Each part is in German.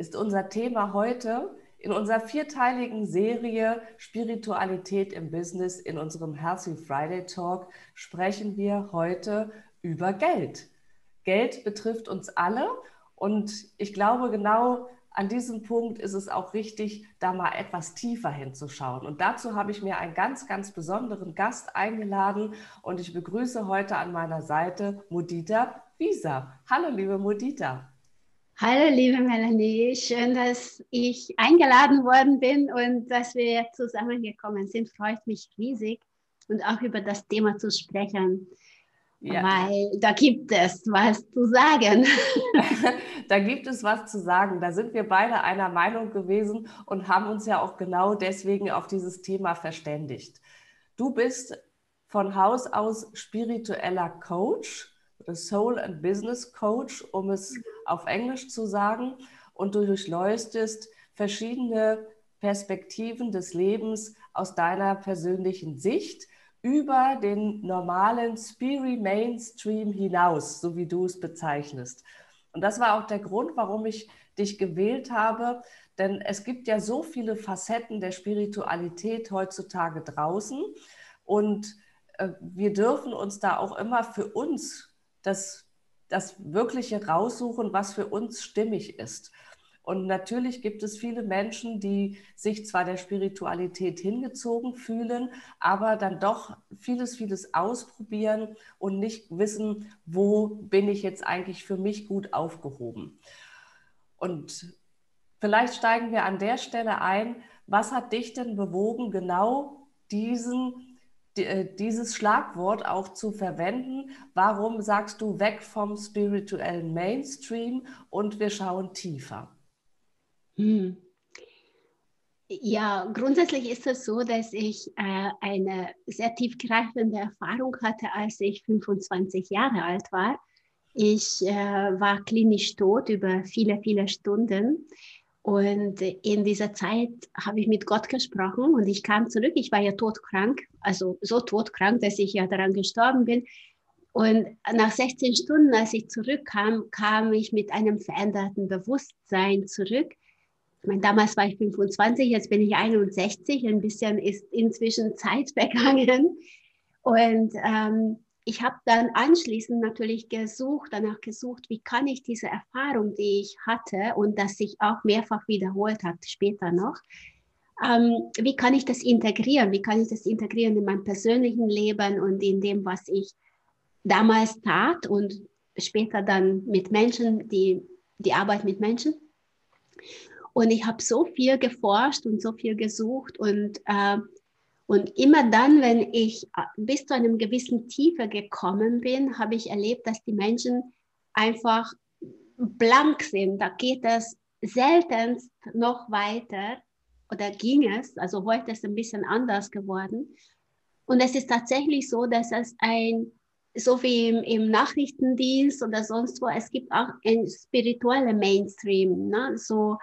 ist unser Thema heute in unserer vierteiligen Serie Spiritualität im Business in unserem Healthy Friday Talk sprechen wir heute über Geld. Geld betrifft uns alle und ich glaube genau an diesem Punkt ist es auch wichtig, da mal etwas tiefer hinzuschauen. Und dazu habe ich mir einen ganz, ganz besonderen Gast eingeladen und ich begrüße heute an meiner Seite Mudita Visa. Hallo, liebe Mudita. Hallo, liebe Melanie. Schön, dass ich eingeladen worden bin und dass wir zusammengekommen sind. Freut mich riesig und auch über das Thema zu sprechen. Ja. Weil da gibt es was zu sagen. da gibt es was zu sagen. Da sind wir beide einer Meinung gewesen und haben uns ja auch genau deswegen auf dieses Thema verständigt. Du bist von Haus aus spiritueller Coach Soul and Business Coach, um es auf Englisch zu sagen. Und du durchleuchtest verschiedene Perspektiven des Lebens aus deiner persönlichen Sicht über den normalen Spirit Mainstream hinaus, so wie du es bezeichnest. Und das war auch der Grund, warum ich dich gewählt habe, denn es gibt ja so viele Facetten der Spiritualität heutzutage draußen und äh, wir dürfen uns da auch immer für uns das, das Wirkliche raussuchen, was für uns stimmig ist. Und natürlich gibt es viele Menschen, die sich zwar der Spiritualität hingezogen fühlen, aber dann doch vieles, vieles ausprobieren und nicht wissen, wo bin ich jetzt eigentlich für mich gut aufgehoben. Und vielleicht steigen wir an der Stelle ein. Was hat dich denn bewogen, genau diesen dieses Schlagwort auch zu verwenden. Warum sagst du weg vom spirituellen Mainstream und wir schauen tiefer? Hm. Ja, grundsätzlich ist es so, dass ich äh, eine sehr tiefgreifende Erfahrung hatte, als ich 25 Jahre alt war. Ich äh, war klinisch tot über viele, viele Stunden und in dieser Zeit habe ich mit Gott gesprochen und ich kam zurück. Ich war ja todkrank, also so todkrank, dass ich ja daran gestorben bin. Und nach 16 Stunden, als ich zurückkam, kam ich mit einem veränderten Bewusstsein zurück. Ich meine, damals war ich 25, jetzt bin ich 61. Ein bisschen ist inzwischen Zeit vergangen. Und ähm, ich habe dann anschließend natürlich gesucht, danach gesucht, wie kann ich diese Erfahrung, die ich hatte und das sich auch mehrfach wiederholt hat, später noch, ähm, wie kann ich das integrieren? Wie kann ich das integrieren in meinem persönlichen Leben und in dem, was ich damals tat und später dann mit Menschen, die, die Arbeit mit Menschen? Und ich habe so viel geforscht und so viel gesucht und äh, und immer dann, wenn ich äh, bis zu einem gewissen Tiefe gekommen bin, habe ich erlebt, dass die Menschen einfach blank sind. Da geht es selten noch weiter oder ging es. Also heute ist es ein bisschen anders geworden. Und es ist tatsächlich so, dass es ein, so wie im, im Nachrichtendienst oder sonst wo, es gibt auch ein spiritueller Mainstream. Ne? So,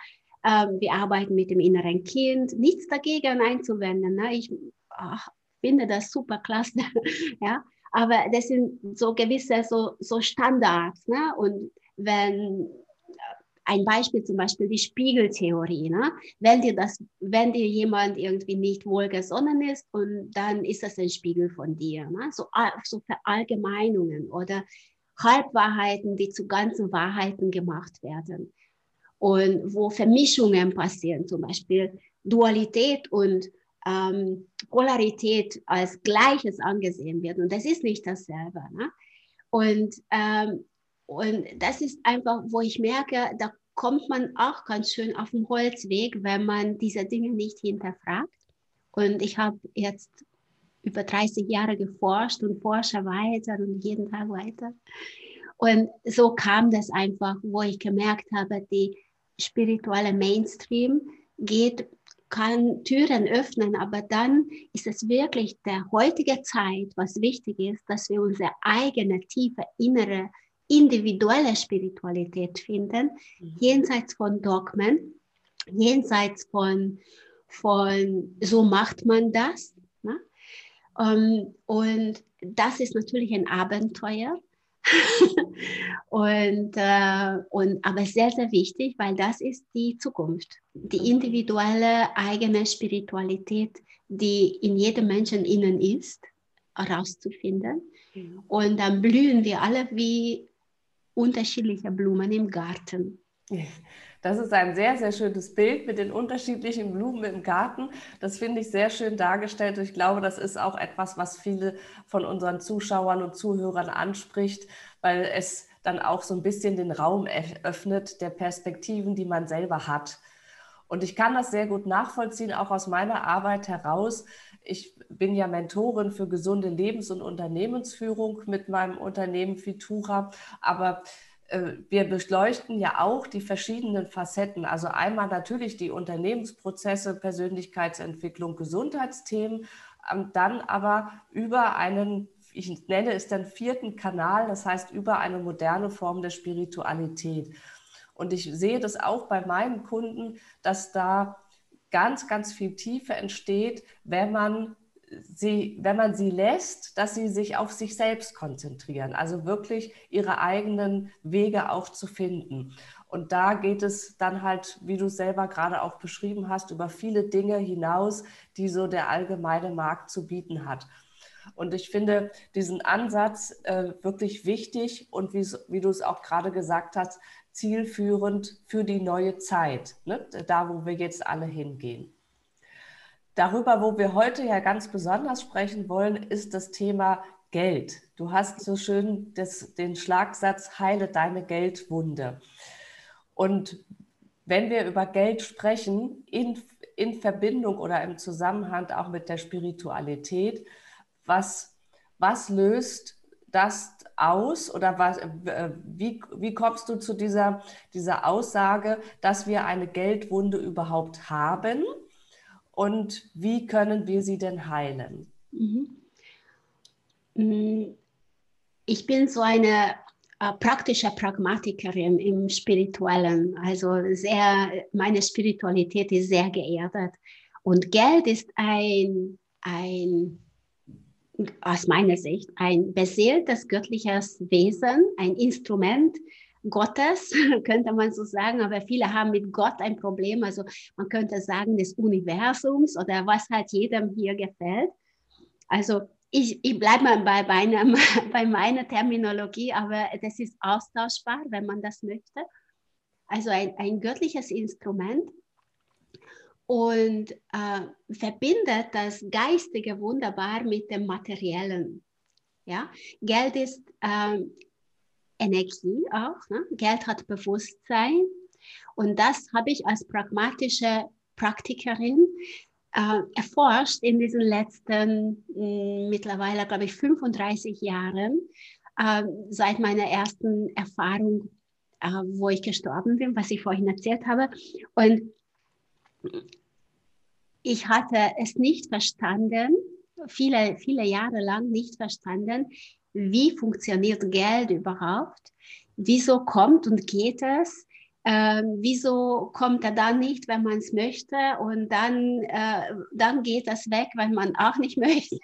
ähm, wir arbeiten mit dem inneren Kind. Nichts dagegen einzuwenden. Ne? Ich ach, finde das super klasse. ja, aber das sind so gewisse so, so Standards. Ne? Und wenn ein Beispiel zum Beispiel die Spiegeltheorie. Ne? Wenn dir das, wenn dir jemand irgendwie nicht wohlgesonnen ist und dann ist das ein Spiegel von dir. Ne? So, so Verallgemeinungen oder Halbwahrheiten, die zu ganzen Wahrheiten gemacht werden. Und wo Vermischungen passieren, zum Beispiel Dualität und ähm, Polarität als Gleiches angesehen wird. Und das ist nicht dasselbe. Ne? Und, ähm, und das ist einfach, wo ich merke, da kommt man auch ganz schön auf den Holzweg, wenn man diese Dinge nicht hinterfragt. Und ich habe jetzt über 30 Jahre geforscht und forsche weiter und jeden Tag weiter. Und so kam das einfach, wo ich gemerkt habe, die spirituelle Mainstream geht, kann Türen öffnen, aber dann ist es wirklich der heutige Zeit, was wichtig ist, dass wir unsere eigene tiefe innere individuelle Spiritualität finden, mhm. jenseits von Dogmen, jenseits von, von so macht man das. Ne? Ähm, und das ist natürlich ein Abenteuer. und, äh, und, aber sehr, sehr wichtig, weil das ist die Zukunft. Die individuelle eigene Spiritualität, die in jedem Menschen innen ist, herauszufinden. Mhm. Und dann blühen wir alle wie unterschiedliche Blumen im Garten. Das ist ein sehr, sehr schönes Bild mit den unterschiedlichen Blumen im Garten. Das finde ich sehr schön dargestellt. Ich glaube, das ist auch etwas, was viele von unseren Zuschauern und Zuhörern anspricht, weil es dann auch so ein bisschen den Raum öffnet der Perspektiven, die man selber hat. Und ich kann das sehr gut nachvollziehen, auch aus meiner Arbeit heraus. Ich bin ja Mentorin für gesunde Lebens- und Unternehmensführung mit meinem Unternehmen Fitura. Aber wir beleuchten ja auch die verschiedenen Facetten. Also einmal natürlich die Unternehmensprozesse, Persönlichkeitsentwicklung, Gesundheitsthemen, ähm, dann aber über einen, ich nenne es dann vierten Kanal, das heißt über eine moderne Form der Spiritualität. Und ich sehe das auch bei meinen Kunden, dass da ganz, ganz viel Tiefe entsteht, wenn man sie, wenn man sie lässt, dass sie sich auf sich selbst konzentrieren, also wirklich ihre eigenen Wege auch zu finden. Und da geht es dann halt, wie du selber gerade auch beschrieben hast, über viele Dinge hinaus, die so der allgemeine Markt zu bieten hat. Und ich finde diesen Ansatz äh, wirklich wichtig und wie, wie du es auch gerade gesagt hast, zielführend für die neue Zeit, ne? da wo wir jetzt alle hingehen. Darüber, wo wir heute ja ganz besonders sprechen wollen, ist das Thema Geld. Du hast so schön das, den Schlagsatz, heile deine Geldwunde. Und wenn wir über Geld sprechen, in, in Verbindung oder im Zusammenhang auch mit der Spiritualität, was, was löst das aus oder was, äh, wie, wie kommst du zu dieser, dieser Aussage, dass wir eine Geldwunde überhaupt haben? Und wie können wir sie denn heilen? Mhm. Mm, ich bin so eine äh, praktische Pragmatikerin im Spirituellen. Also sehr, meine Spiritualität ist sehr geerdet. Und Geld ist ein, ein aus meiner Sicht, ein beseeltes göttliches Wesen, ein Instrument, Gottes, könnte man so sagen, aber viele haben mit Gott ein Problem. Also man könnte sagen des Universums oder was halt jedem hier gefällt. Also ich, ich bleibe mal bei, meiner, bei meiner Terminologie, aber das ist austauschbar, wenn man das möchte. Also ein, ein göttliches Instrument und äh, verbindet das Geistige wunderbar mit dem Materiellen. Ja? Geld ist äh, Energie auch. Ne? Geld hat Bewusstsein. Und das habe ich als pragmatische Praktikerin äh, erforscht in diesen letzten mh, hm, mittlerweile, glaube ich, 35 Jahren, äh, seit meiner ersten Erfahrung, äh, wo ich gestorben bin, was ich vorhin erzählt habe. Und ich hatte es nicht verstanden, viele, viele Jahre lang nicht verstanden, wie funktioniert Geld überhaupt? Wieso kommt und geht es? Ähm, wieso kommt er dann nicht, wenn man es möchte und dann, äh, dann geht das weg, wenn man auch nicht möchte?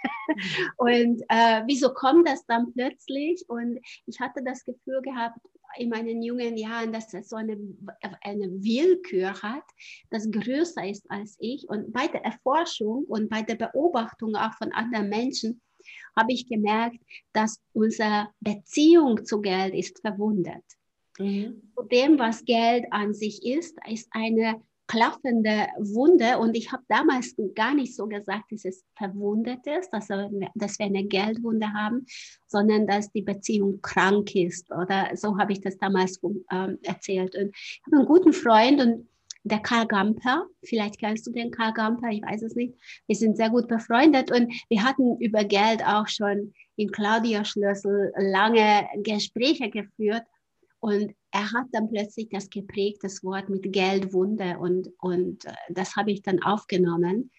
und äh, wieso kommt das dann plötzlich? Und ich hatte das Gefühl gehabt, in meinen jungen Jahren, dass es so eine, eine Willkür hat, das größer ist als ich. Und bei der Erforschung und bei der Beobachtung auch von anderen Menschen habe ich gemerkt, dass unsere Beziehung zu Geld ist verwundet. Mhm. Zu dem, was Geld an sich ist, ist eine klaffende Wunde und ich habe damals gar nicht so gesagt, dass es verwundet ist, dass, dass wir eine Geldwunde haben, sondern dass die Beziehung krank ist oder so habe ich das damals ähm, erzählt. Und ich habe einen guten Freund und der Karl Gamper. Vielleicht kennst du den Karl Gamper, ich weiß es nicht. Wir sind sehr gut befreundet und wir hatten über Geld auch schon in Claudia Schlüssel lange Gespräche geführt. Und er hat dann plötzlich das geprägt, das Wort mit Geldwunde und, und äh, das habe ich dann aufgenommen,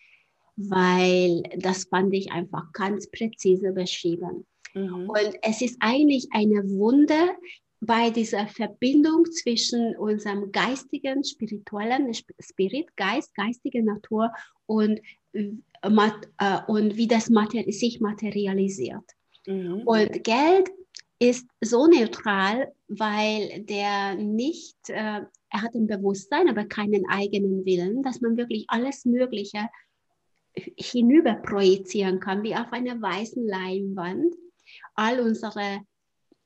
weil das fand ich einfach ganz präzise beschrieben. Mhm. Und es ist eigentlich eine Wunde bei dieser Verbindung zwischen unserem geistigen, spirituellen Spirit, Geist, geistige Natur und, äh, und wie das sich materialisiert. Mhm. Und Geld ist so neutral, weil der nicht, äh, er hat ein Bewusstsein, aber keinen eigenen Willen, dass man wirklich alles Mögliche hinüber projizieren kann, wie auf einer weißen Leinwand. All unsere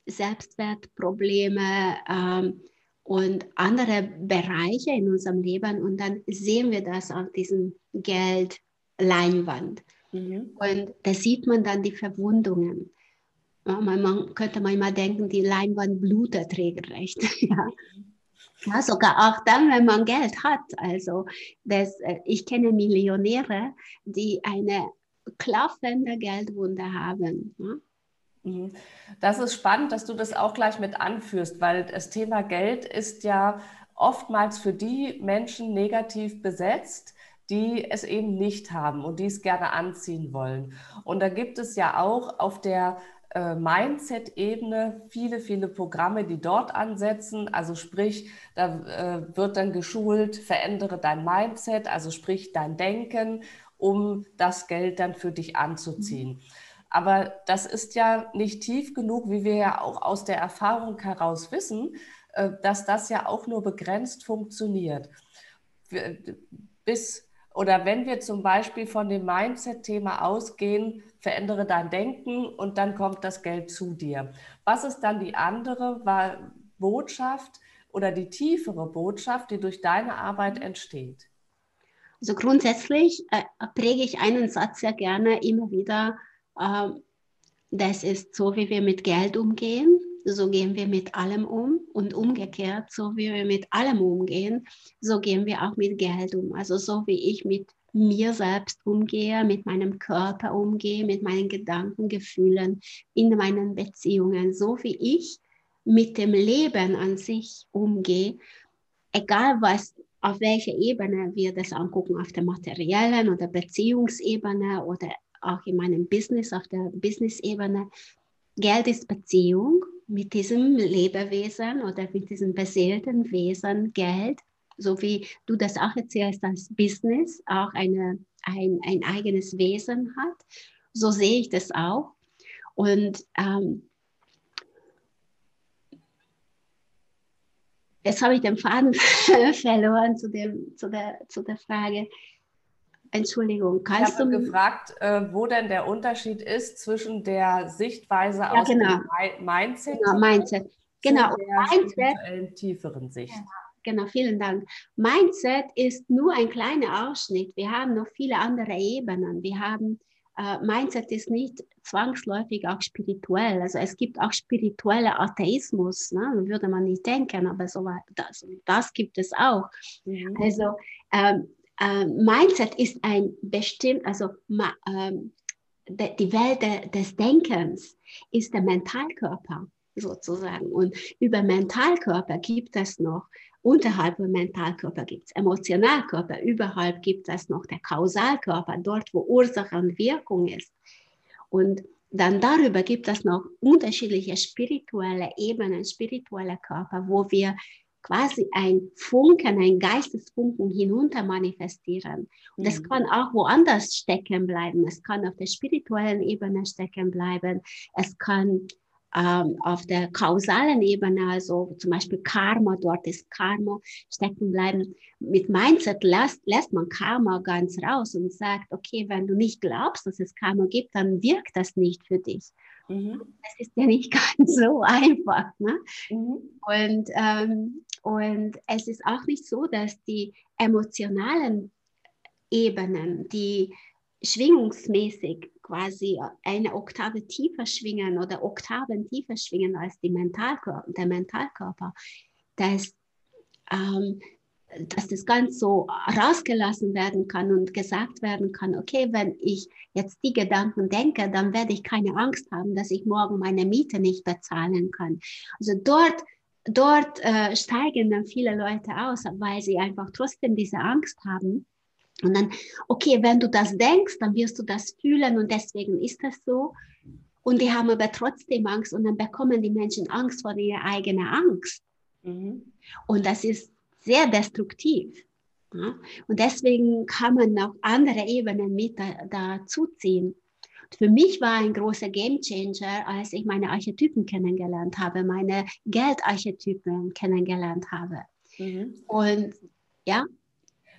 Selbstwertprobleme ähm, und andere Bereiche in unserem Leben und dann sehen wir das auf diesem Geldleinwand. Mhm. Und da sieht man dann die Verwundungen. Man, man könnte manchmal denken, die Leinwand blutet regelrecht. ja. ja. sogar auch dann, wenn man Geld hat. Also das, äh, ich kenne Millionäre, die eine klaffende Geldwunde haben. Ja. Mhm. Das ist spannend, dass du das auch gleich mit anführst, weil das Thema Geld ist ja oftmals für die Menschen negativ besetzt, die es eben nicht haben und die es gerne anziehen wollen. Und da gibt es ja auch auf der äh, Mindset-Ebene viele, viele Programme, die dort ansetzen. Also sprich, da äh, wird dann geschult, verändere dein Mindset, also sprich dein Denken, um das Geld dann für dich anzuziehen. Mhm. Aber das ist ja nicht tief genug, wie wir ja auch aus der Erfahrung heraus wissen, äh, dass das ja auch nur begrenzt funktioniert. Bis oder wenn wir zum Beispiel von dem Mindset-Thema ausgehen, verändere dein Denken und dann kommt das Geld zu dir. Was ist dann die andere Botschaft oder die tiefere Botschaft, die durch deine Arbeit entsteht? Also grundsätzlich äh, präge ich einen Satz sehr gerne immer wieder. Äh, das ist so, wie wir mit Geld umgehen, so gehen wir mit allem um. Und umgekehrt, so wie wir mit allem umgehen, so gehen wir auch mit Geld um. Also so wie ich mit mir selbst umgehe, mit meinem Körper umgehe, mit meinen Gedanken, Gefühlen, in meinen Beziehungen, so wie ich mit dem Leben an sich umgehe, egal was, auf welcher Ebene wir das angucken, auf der materiellen oder Beziehungsebene oder auch in meinem Business, auf der Business-Ebene. Geld ist Beziehung mit diesem Lebewesen oder mit diesem beseelten Wesen Geld, so wie du das auch erzählst, als Business auch eine, ein, ein eigenes Wesen hat. So sehe ich das auch. Und ähm, jetzt habe ich den Faden verloren zu, dem, zu, der, zu der Frage. Entschuldigung, kannst ich habe du gefragt, äh, wo denn der Unterschied ist zwischen der Sichtweise ja, aus genau. dem Mindset, genau, Mindset. Genau. und der Mindset, tieferen Sicht. Genau, genau, vielen Dank. Mindset ist nur ein kleiner Ausschnitt. Wir haben noch viele andere Ebenen. Wir haben äh, Mindset ist nicht zwangsläufig auch spirituell. Also es gibt auch spirituelle Atheismus, ne? würde man nicht denken, aber so das, das gibt es auch. Mhm. Also ähm, äh, Mindset ist ein bestimmt, also de, die Welt de, des Denkens ist der Mentalkörper sozusagen. Und über Mentalkörper gibt es noch, unterhalb vom Mentalkörper gibt es Emotionalkörper, überhalb gibt es noch der Kausalkörper, dort wo Ursache und Wirkung ist. Und dann darüber gibt es noch unterschiedliche spirituelle Ebenen, spirituelle Körper, wo wir quasi ein Funken, ein Geistesfunken hinunter manifestieren. Und das mhm. kann auch woanders stecken bleiben. Es kann auf der spirituellen Ebene stecken bleiben. Es kann ähm, auf der kausalen Ebene, also zum Beispiel Karma, dort ist Karma stecken bleiben. Mit Mindset lässt, lässt man Karma ganz raus und sagt, okay, wenn du nicht glaubst, dass es Karma gibt, dann wirkt das nicht für dich. Mhm. Das ist ja nicht ganz so einfach. Ne? Mhm. Und, ähm, und es ist auch nicht so, dass die emotionalen Ebenen, die schwingungsmäßig quasi eine Oktave tiefer schwingen oder Oktaven tiefer schwingen als die Mentalkörper, der Mentalkörper, dass, ähm, dass das ganz so rausgelassen werden kann und gesagt werden kann, okay, wenn ich jetzt die Gedanken denke, dann werde ich keine Angst haben, dass ich morgen meine Miete nicht bezahlen kann. Also dort dort äh, steigen dann viele Leute aus, weil sie einfach trotzdem diese Angst haben. Und dann, okay, wenn du das denkst, dann wirst du das fühlen und deswegen ist das so. Und die haben aber trotzdem Angst und dann bekommen die Menschen Angst vor ihrer eigenen Angst. Mhm. Und das ist sehr destruktiv. Ja? Und deswegen kann man auch andere Ebenen mit dazu ziehen. Für mich war ein großer Gamechanger, als ich meine Archetypen kennengelernt habe, meine Geldarchetypen kennengelernt habe. Mhm. Und ja.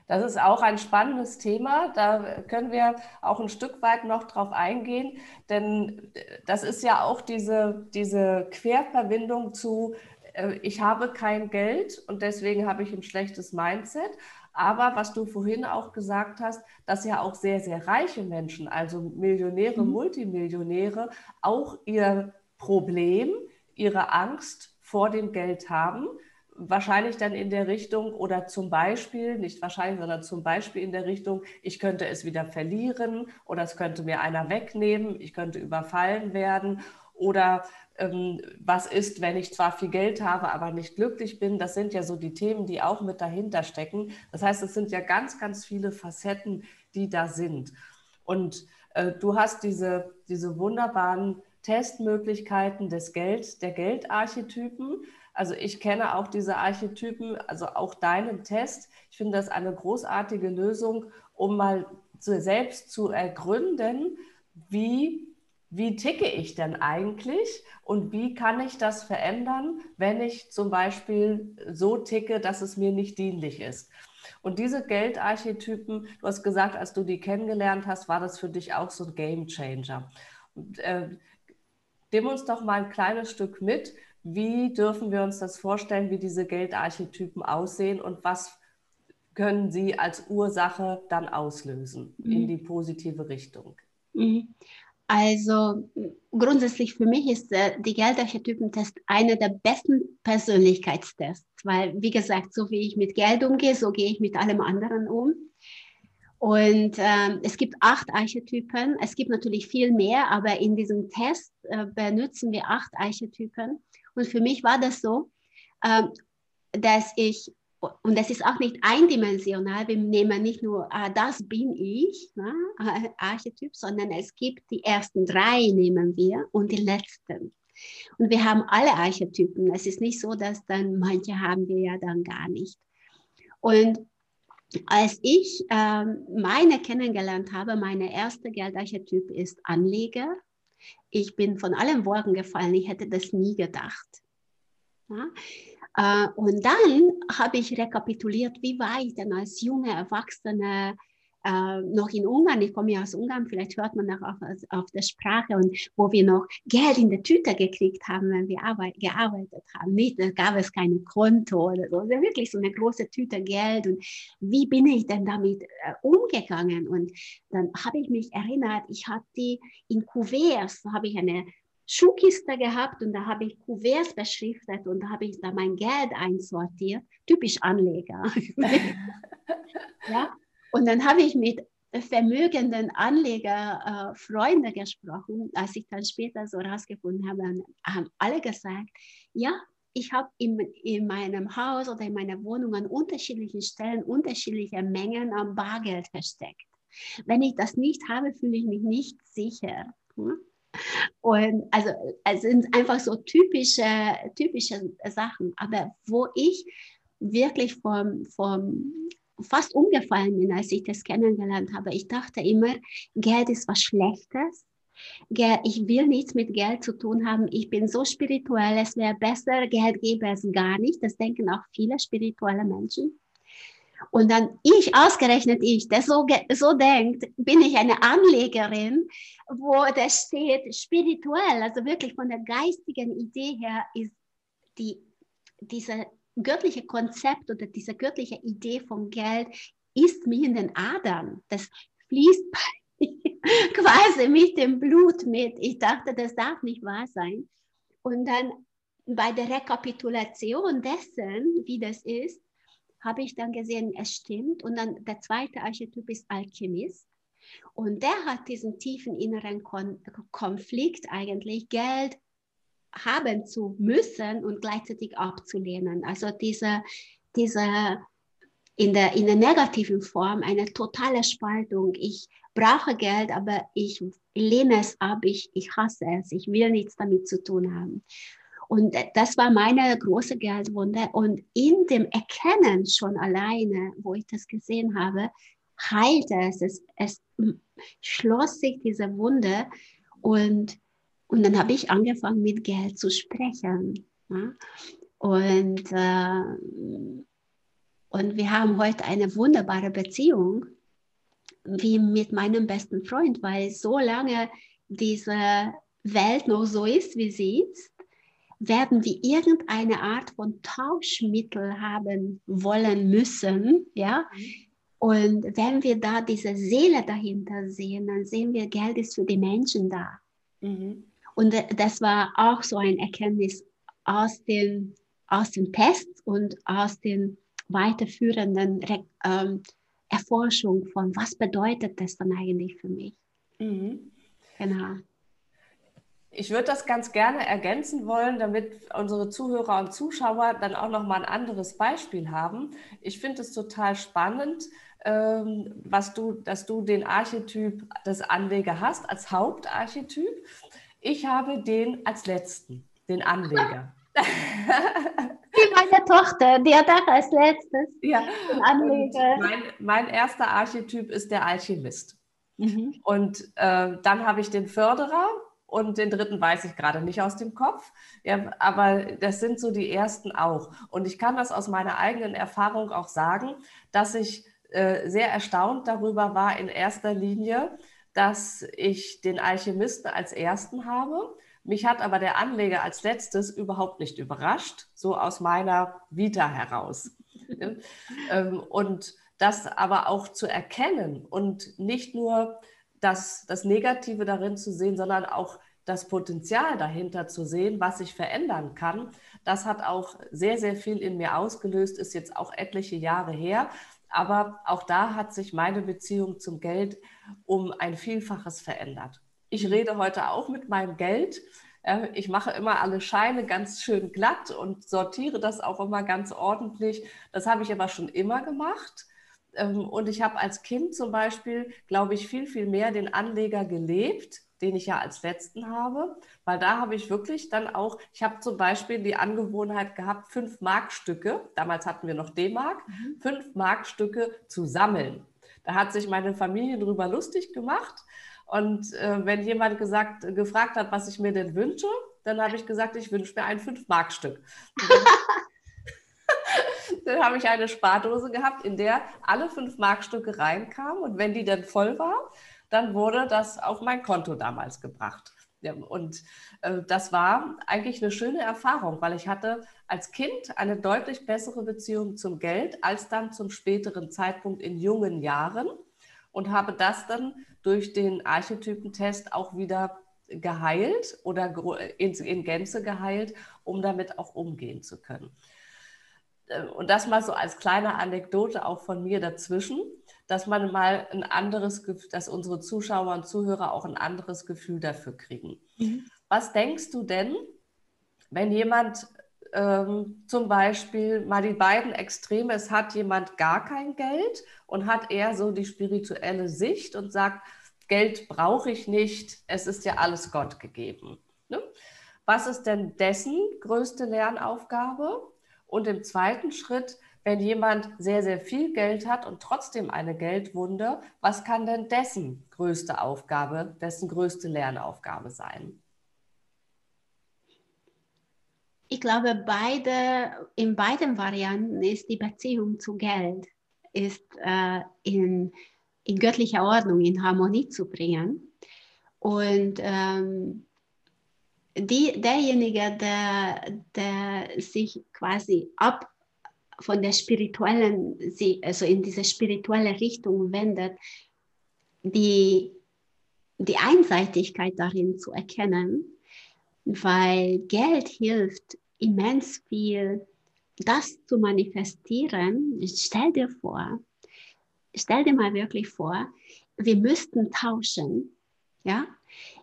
Das ist auch ein spannendes Thema. Da können wir auch ein Stück weit noch drauf eingehen, denn das ist ja auch diese, diese Querverbindung zu, ich habe kein Geld und deswegen habe ich ein schlechtes Mindset. Aber was du vorhin auch gesagt hast, dass ja auch sehr, sehr reiche Menschen, also Millionäre, mhm. Multimillionäre, auch ihr Problem, ihre Angst vor dem Geld haben. Wahrscheinlich dann in der Richtung oder zum Beispiel, nicht wahrscheinlich, sondern zum Beispiel in der Richtung, ich könnte es wieder verlieren oder es könnte mir einer wegnehmen, ich könnte überfallen werden oder was ist, wenn ich zwar viel Geld habe, aber nicht glücklich bin. Das sind ja so die Themen, die auch mit dahinter stecken. Das heißt, es sind ja ganz, ganz viele Facetten, die da sind. Und äh, du hast diese, diese wunderbaren Testmöglichkeiten des Geld, der Geldarchetypen. Also ich kenne auch diese Archetypen, also auch deinen Test. Ich finde das eine großartige Lösung, um mal selbst zu ergründen, wie wie ticke ich denn eigentlich und wie kann ich das verändern, wenn ich zum Beispiel so ticke, dass es mir nicht dienlich ist. Und diese Geldarchetypen, du hast gesagt, als du die kennengelernt hast, war das für dich auch so ein Game Changer. Und, äh, nimm uns doch mal ein kleines Stück mit. Wie dürfen wir uns das vorstellen, wie diese Geldarchetypen aussehen und was können sie als Ursache dann auslösen mhm. in die positive Richtung? Also grundsätzlich für mich ist äh, die Geldarchetypentest einer der besten Persönlichkeitstests, weil wie gesagt, so wie ich mit Geld umgehe, so gehe ich mit allem anderen um. Und ähm, es gibt acht Archetypen. Es gibt natürlich viel mehr, aber in diesem Test äh, benutzen wir acht Archetypen. Und für mich war das so, ähm, dass ich und das ist auch nicht eindimensional. Wir nehmen nicht nur, ah, das bin ich, ne, Archetyp, sondern es gibt die ersten drei nehmen wir und die letzten. Und wir haben alle Archetypen. Es ist nicht so, dass dann manche haben wir ja dann gar nicht. Und als ich ähm, meine kennengelernt habe, meine erste Geldarchetyp ist Anleger. Ich bin von allen Wolken gefallen. Ich hätte das nie gedacht. Ja? Äh, und dann habe ich rekapituliert, wie war ich denn als junge Erwachsene äh, noch in Ungarn, ich komme ja aus Ungarn, vielleicht hört man auch auf, auf, der Sprache und wo wir noch Geld in der Tüte gekriegt haben, wenn wir arbeit, gearbeitet haben. Nicht, da gab es kein Konto oder so, also wirklich so eine große Tüte Geld und wie bin ich denn damit äh, umgegangen? Und dann habe ich mich erinnert, ich hatte die in Kuverts, habe ich eine Schuhkiste gehabt und da habe ich Kuverts beschriftet und da habe ich da mein Geld einsortiert, typisch Anleger. ja? Und dann habe ich mit vermögenden Anleger äh, Freunde gesprochen, als ich dann später so rausgefunden habe, haben alle gesagt, ja, ich habe in, in meinem Haus oder in meiner Wohnung an unterschiedlichen Stellen unterschiedliche Mengen an Bargeld versteckt. Wenn ich das nicht habe, fühle ich mich nicht sicher. Hm? Und also es sind einfach so typische, typische Sachen. Aber wo ich wirklich vom, vom fast umgefallen bin, als ich das kennengelernt habe. Ich dachte immer, Geld ist was Schlechtes. Ich will nichts mit Geld zu tun haben. Ich bin so spirituell, es wäre besser, Geld gäbe es gar nicht. Das denken auch viele spirituelle Menschen. Und dann ich, ausgerechnet ich, der so, so denkt, bin ich eine Anlegerin, wo das steht spirituell, also wirklich von der geistigen Idee her ist die, diese göttliche Konzept oder diese göttliche Idee von Geld ist mir in den Adern. Das fließt quasi mit dem Blut mit. Ich dachte, das darf nicht wahr sein. Und dann bei der Rekapitulation dessen, wie das ist, habe ich dann gesehen, es stimmt. Und dann der zweite Archetyp ist Alchemist. Und der hat diesen tiefen inneren Kon Konflikt eigentlich. Geld haben zu müssen und gleichzeitig abzulehnen. Also diese, diese in der, in der negativen Form eine totale Spaltung. Ich brauche Geld, aber ich lehne es ab, ich, ich hasse es, ich will nichts damit zu tun haben. Und das war meine große Geldwunde. Und in dem Erkennen schon alleine, wo ich das gesehen habe, heilte es. Es, es schloss sich diese Wunde. Und, und dann habe ich angefangen, mit Geld zu sprechen. Ja? Und, äh, und wir haben heute eine wunderbare Beziehung, wie mit meinem besten Freund, weil so lange diese Welt noch so ist, wie sie ist, werden wir irgendeine Art von Tauschmittel haben wollen müssen, ja. Und wenn wir da diese Seele dahinter sehen, dann sehen wir, Geld ist für die Menschen da. Mhm. Und das war auch so ein Erkenntnis aus den, aus den Tests und aus den weiterführenden ähm, Erforschung von, was bedeutet das dann eigentlich für mich. Mhm. Genau. Ich würde das ganz gerne ergänzen wollen, damit unsere Zuhörer und Zuschauer dann auch noch mal ein anderes Beispiel haben. Ich finde es total spannend, ähm, was du, dass du den Archetyp des Anleger hast als Hauptarchetyp. Ich habe den als letzten, den Anleger. Wie meine Tochter, die hat auch als letztes ja. den Anleger. Mein, mein erster Archetyp ist der Alchemist. Mhm. Und äh, dann habe ich den Förderer, und den dritten weiß ich gerade nicht aus dem Kopf. Ja, aber das sind so die ersten auch. Und ich kann das aus meiner eigenen Erfahrung auch sagen, dass ich äh, sehr erstaunt darüber war in erster Linie, dass ich den Alchemisten als ersten habe. Mich hat aber der Anleger als letztes überhaupt nicht überrascht, so aus meiner Vita heraus. ähm, und das aber auch zu erkennen und nicht nur das, das Negative darin zu sehen, sondern auch das Potenzial dahinter zu sehen, was sich verändern kann. Das hat auch sehr, sehr viel in mir ausgelöst, ist jetzt auch etliche Jahre her. Aber auch da hat sich meine Beziehung zum Geld um ein Vielfaches verändert. Ich rede heute auch mit meinem Geld. Ich mache immer alle Scheine ganz schön glatt und sortiere das auch immer ganz ordentlich. Das habe ich aber schon immer gemacht. Ähm, und ich habe als Kind zum Beispiel, glaube ich, viel, viel mehr den Anleger gelebt, den ich ja als letzten habe, weil da habe ich wirklich dann auch, ich habe zum Beispiel die Angewohnheit gehabt, fünf Markstücke, damals hatten wir noch D-Mark, mhm. fünf Markstücke zu sammeln. Da hat sich meine Familie drüber lustig gemacht. Und äh, wenn jemand gesagt, gefragt hat, was ich mir denn wünsche, dann habe ich gesagt, ich wünsche mir ein Fünf-Mark-Stück. dann habe ich eine Spardose gehabt, in der alle fünf Markstücke reinkamen und wenn die dann voll war, dann wurde das auf mein Konto damals gebracht. Ja, und äh, das war eigentlich eine schöne Erfahrung, weil ich hatte als Kind eine deutlich bessere Beziehung zum Geld als dann zum späteren Zeitpunkt in jungen Jahren und habe das dann durch den Archetypentest auch wieder geheilt oder in, in Gänze geheilt, um damit auch umgehen zu können. Und das mal so als kleine Anekdote auch von mir dazwischen, dass man mal ein anderes, dass unsere Zuschauer und Zuhörer auch ein anderes Gefühl dafür kriegen. Mhm. Was denkst du denn, wenn jemand ähm, zum Beispiel mal die beiden Extreme, es hat jemand gar kein Geld und hat eher so die spirituelle Sicht und sagt, Geld brauche ich nicht, es ist ja alles Gott gegeben. Ne? Was ist denn dessen größte Lernaufgabe? Und im zweiten Schritt, wenn jemand sehr, sehr viel Geld hat und trotzdem eine Geldwunde, was kann denn dessen größte Aufgabe, dessen größte Lernaufgabe sein? Ich glaube, beide, in beiden Varianten ist die Beziehung zu Geld ist, äh, in, in göttlicher Ordnung, in Harmonie zu bringen. Und ähm, die, derjenige, der, der sich quasi ab von der spirituellen, also in diese spirituelle Richtung wendet, die, die Einseitigkeit darin zu erkennen, weil Geld hilft immens viel, das zu manifestieren. Stell dir vor, stell dir mal wirklich vor, wir müssten tauschen, ja,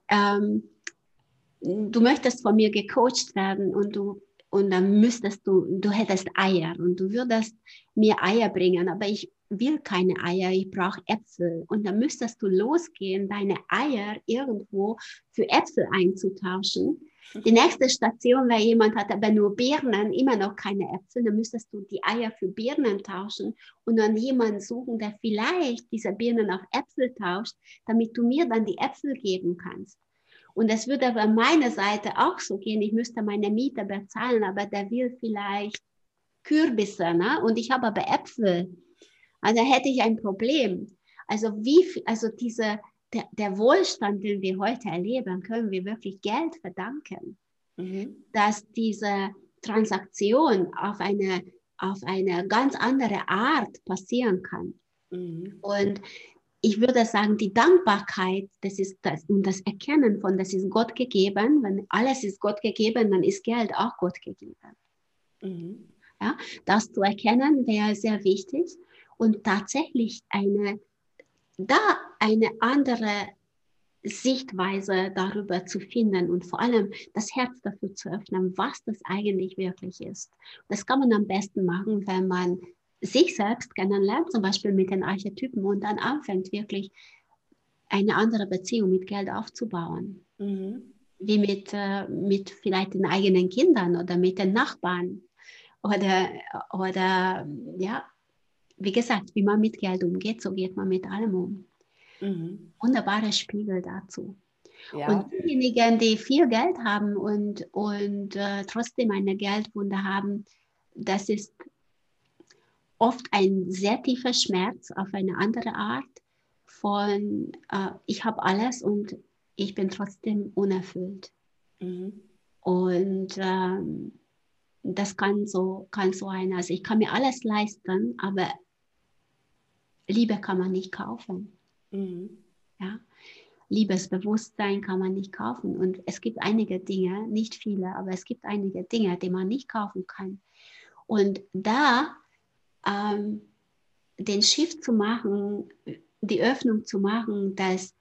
ähm, du möchtest von mir gecoacht werden und du und dann müsstest du, du hättest Eier und du würdest mir Eier bringen, aber ich will keine Eier, ich brauche Äpfel. Und dann müsstest du losgehen, deine Eier irgendwo für Äpfel einzutauschen. Die nächste Station wäre jemand hat aber nur Birnen, immer noch keine Äpfel, dann müsstest du die Eier für Birnen tauschen und dann jemanden suchen, der vielleicht diese Birnen auf Äpfel tauscht, damit du mir dann die Äpfel geben kannst. Und es würde aber meiner Seite auch so gehen, ich müsste meine Miete bezahlen, aber der will vielleicht Kürbisse, ne? und ich habe aber Äpfel. Also hätte ich ein Problem. Also wie, also diese, der, der Wohlstand, den wir heute erleben, können wir wirklich Geld verdanken. Mhm. Dass diese Transaktion auf eine, auf eine ganz andere Art passieren kann. Mhm. Und ich würde sagen, die Dankbarkeit, das ist das und das Erkennen von, das ist Gott gegeben. Wenn alles ist Gott gegeben, dann ist Geld auch Gott gegeben. Mhm. Ja, das zu erkennen wäre sehr wichtig und tatsächlich eine, da eine andere Sichtweise darüber zu finden und vor allem das Herz dafür zu öffnen, was das eigentlich wirklich ist. Das kann man am besten machen, wenn man sich selbst kennenlernt, zum Beispiel mit den Archetypen und dann anfängt wirklich eine andere Beziehung mit Geld aufzubauen. Mhm. Wie mit, äh, mit vielleicht den eigenen Kindern oder mit den Nachbarn. Oder, oder ja, wie gesagt, wie man mit Geld umgeht, so geht man mit allem um. Mhm. Wunderbarer Spiegel dazu. Ja. Und diejenigen, die viel Geld haben und, und äh, trotzdem eine Geldwunde haben, das ist oft ein sehr tiefer Schmerz auf eine andere Art von, äh, ich habe alles und ich bin trotzdem unerfüllt. Mhm. Und ähm, das kann so, kann so ein, also ich kann mir alles leisten, aber Liebe kann man nicht kaufen. Mhm. Ja? Liebesbewusstsein kann man nicht kaufen. Und es gibt einige Dinge, nicht viele, aber es gibt einige Dinge, die man nicht kaufen kann. Und da ähm, den Shift zu machen, die Öffnung zu machen, dass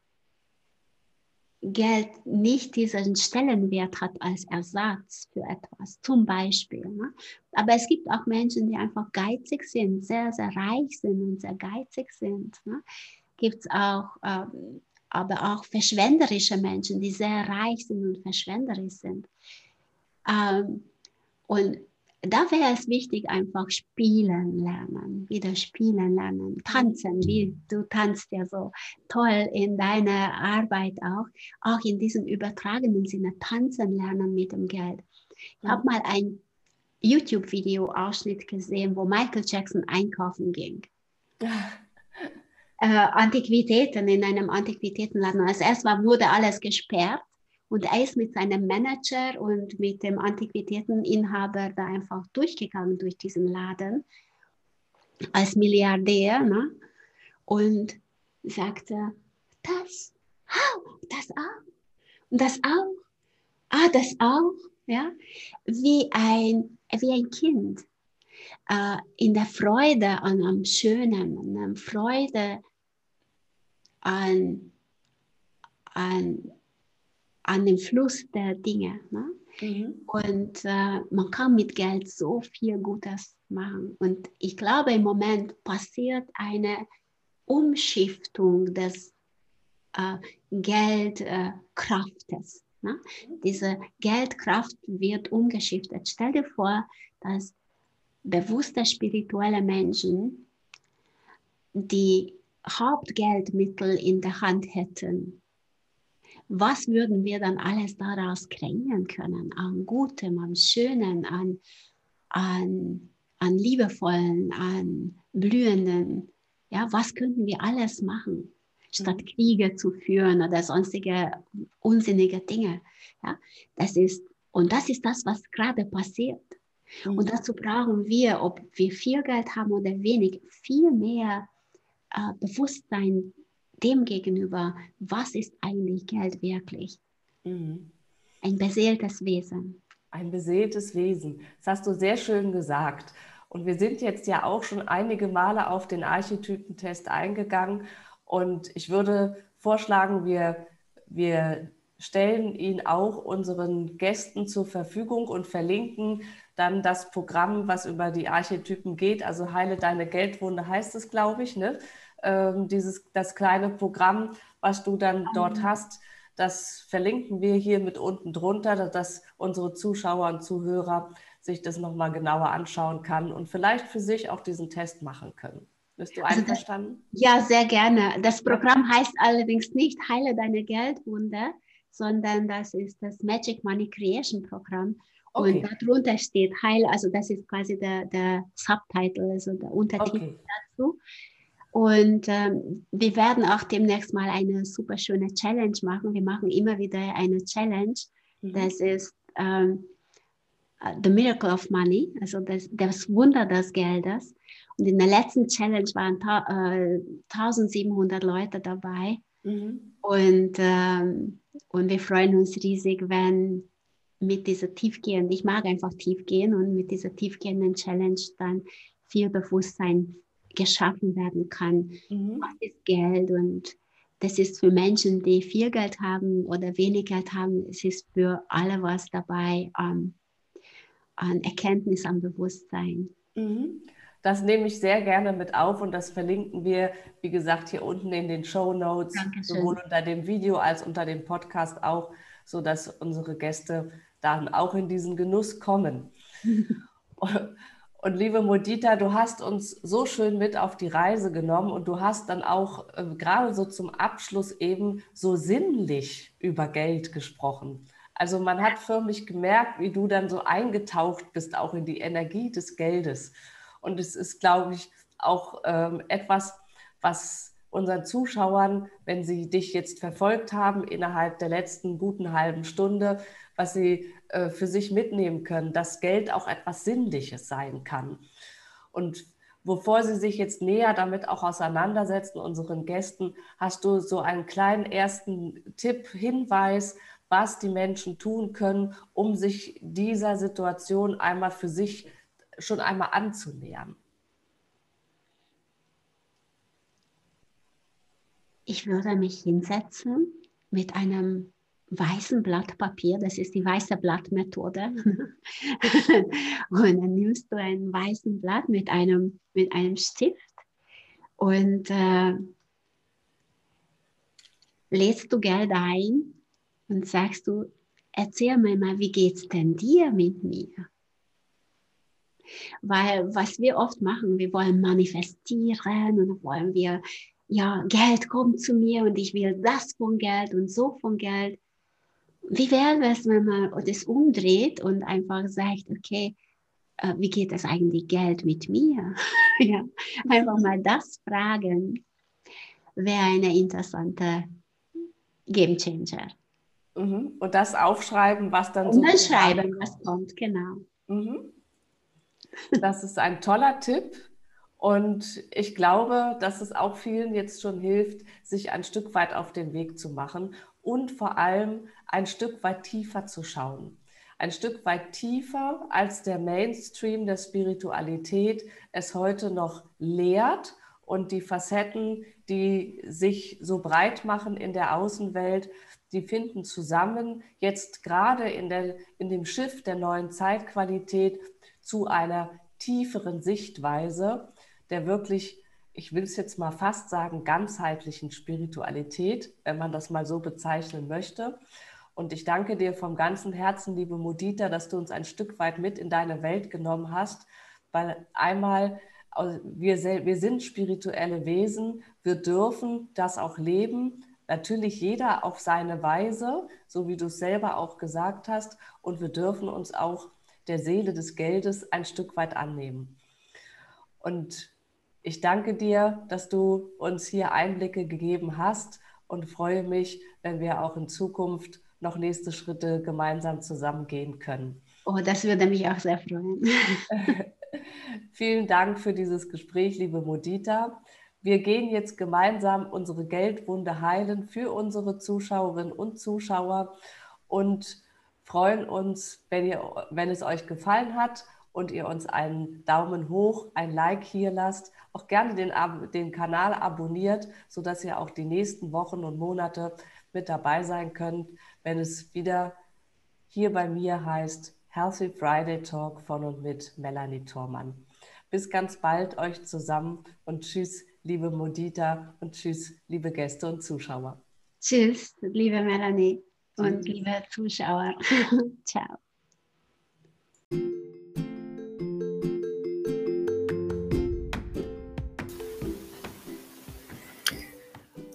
Geld nicht diesen Stellenwert hat als Ersatz für etwas, zum Beispiel. Ne? Aber es gibt auch Menschen, die einfach geizig sind, sehr, sehr reich sind und sehr geizig sind. Ne? Gibt es auch, ähm, aber auch verschwenderische Menschen, die sehr reich sind und verschwenderisch sind. Ähm, und da wäre es wichtig, einfach spielen lernen, wieder spielen lernen, tanzen, wie du tanzt ja so toll in deiner Arbeit auch, auch in diesem übertragenen Sinne tanzen lernen mit dem Geld. Ich habe mal ein YouTube-Video-Ausschnitt gesehen, wo Michael Jackson einkaufen ging. äh, Antiquitäten in einem Antiquitätenladen. Als erst war, wurde alles gesperrt und er ist mit seinem Manager und mit dem Antiquitäteninhaber da einfach durchgegangen durch diesen Laden als Milliardär ne? und sagte, das, oh, das auch, und das auch, ah, das auch, ja, wie ein, wie ein Kind äh, in der Freude an am Schönen, an der Freude an, an an dem Fluss der Dinge. Ne? Mhm. Und äh, man kann mit Geld so viel Gutes machen. Und ich glaube, im Moment passiert eine Umschiftung des äh, Geldkraftes. Äh, ne? Diese Geldkraft wird umgeschiftet. Stell dir vor, dass bewusste spirituelle Menschen die Hauptgeldmittel in der Hand hätten was würden wir dann alles daraus kreieren können? An Gutem, an Schönen, an, an, an Liebevollen, an Blühenden. Ja, was könnten wir alles machen, statt mhm. Kriege zu führen oder sonstige unsinnige Dinge? Ja, das ist, und das ist das, was gerade passiert. Mhm. Und dazu brauchen wir, ob wir viel Geld haben oder wenig, viel mehr äh, Bewusstsein dem gegenüber, was ist eigentlich Geld wirklich? Mhm. Ein beseeltes Wesen. Ein beseeltes Wesen. Das hast du sehr schön gesagt. Und wir sind jetzt ja auch schon einige Male auf den Archetypentest eingegangen. Und ich würde vorschlagen, wir, wir stellen ihn auch unseren Gästen zur Verfügung und verlinken dann das Programm, was über die Archetypen geht. Also Heile deine Geldwunde heißt es, glaube ich. Ne? Ähm, dieses, das kleine Programm, was du dann dort hast, das verlinken wir hier mit unten drunter, dass unsere Zuschauer und Zuhörer sich das nochmal genauer anschauen kann und vielleicht für sich auch diesen Test machen können. Bist du einverstanden? Also das, ja, sehr gerne. Das Programm heißt allerdings nicht Heile deine Geldwunde, sondern das ist das Magic Money Creation Programm. Okay. Und darunter steht Heil, also das ist quasi der, der Subtitle, also der Untertitel okay. dazu. Und ähm, wir werden auch demnächst mal eine super schöne Challenge machen. Wir machen immer wieder eine Challenge. Mhm. Das ist ähm, The Miracle of Money, also das, das Wunder des Geldes. Und in der letzten Challenge waren äh, 1700 Leute dabei. Mhm. Und, ähm, und wir freuen uns riesig, wenn mit dieser tiefgehenden, ich mag einfach tiefgehen und mit dieser tiefgehenden Challenge dann viel Bewusstsein geschaffen werden kann. Mhm. Was ist Geld? Und das ist für Menschen, die viel Geld haben oder wenig Geld haben, es ist für alle was dabei ähm, an Erkenntnis, an Bewusstsein. Mhm. Das nehme ich sehr gerne mit auf und das verlinken wir, wie gesagt, hier unten in den Show Notes, sowohl unter dem Video als unter dem Podcast auch, sodass unsere Gäste dann auch in diesen Genuss kommen. Und liebe Modita, du hast uns so schön mit auf die Reise genommen und du hast dann auch äh, gerade so zum Abschluss eben so sinnlich über Geld gesprochen. Also man hat förmlich gemerkt, wie du dann so eingetaucht bist, auch in die Energie des Geldes. Und es ist, glaube ich, auch ähm, etwas, was unseren Zuschauern, wenn sie dich jetzt verfolgt haben innerhalb der letzten guten halben Stunde, was sie äh, für sich mitnehmen können, dass Geld auch etwas Sinnliches sein kann. Und bevor Sie sich jetzt näher damit auch auseinandersetzen, unseren Gästen, hast du so einen kleinen ersten Tipp, Hinweis, was die Menschen tun können, um sich dieser Situation einmal für sich schon einmal anzunähern? Ich würde mich hinsetzen mit einem weißen Blatt Papier, das ist die weiße Blattmethode. und dann nimmst du ein weißen Blatt mit einem, mit einem Stift und äh, lädst du Geld ein und sagst du, erzähl mir mal, wie geht's denn dir mit mir? Weil was wir oft machen, wir wollen manifestieren und wollen wir, ja, Geld kommt zu mir und ich will das von Geld und so von Geld. Wie wäre es, wenn man das umdreht und einfach sagt, okay, äh, wie geht es eigentlich Geld mit mir? ja, einfach mal das fragen, wäre eine interessante Game Changer. Mhm. Und das aufschreiben, was dann und so. Und dann schreiben, was kommt, genau. Mhm. Das ist ein toller Tipp. Und ich glaube, dass es auch vielen jetzt schon hilft, sich ein Stück weit auf den Weg zu machen und vor allem ein Stück weit tiefer zu schauen. Ein Stück weit tiefer, als der Mainstream der Spiritualität es heute noch lehrt und die Facetten, die sich so breit machen in der Außenwelt, die finden zusammen jetzt gerade in, der, in dem Schiff der neuen Zeitqualität zu einer tieferen Sichtweise der wirklich, ich will es jetzt mal fast sagen, ganzheitlichen Spiritualität, wenn man das mal so bezeichnen möchte. Und ich danke dir vom ganzen Herzen, liebe Modita, dass du uns ein Stück weit mit in deine Welt genommen hast, weil einmal wir, wir sind spirituelle Wesen, wir dürfen das auch leben, natürlich jeder auf seine Weise, so wie du es selber auch gesagt hast, und wir dürfen uns auch der Seele des Geldes ein Stück weit annehmen. Und ich danke dir, dass du uns hier Einblicke gegeben hast und freue mich, wenn wir auch in Zukunft noch nächste Schritte gemeinsam zusammengehen können. Oh, das würde mich auch sehr freuen. Vielen Dank für dieses Gespräch, liebe Modita. Wir gehen jetzt gemeinsam unsere Geldwunde heilen für unsere Zuschauerinnen und Zuschauer und freuen uns, wenn, ihr, wenn es euch gefallen hat und ihr uns einen Daumen hoch, ein Like hier lasst, auch gerne den, den Kanal abonniert, sodass ihr auch die nächsten Wochen und Monate mit dabei sein könnt, wenn es wieder hier bei mir heißt Healthy Friday Talk von und mit Melanie Thormann. Bis ganz bald euch zusammen und tschüss, liebe Modita und tschüss, liebe Gäste und Zuschauer. Tschüss, liebe Melanie und liebe Zuschauer. Ciao.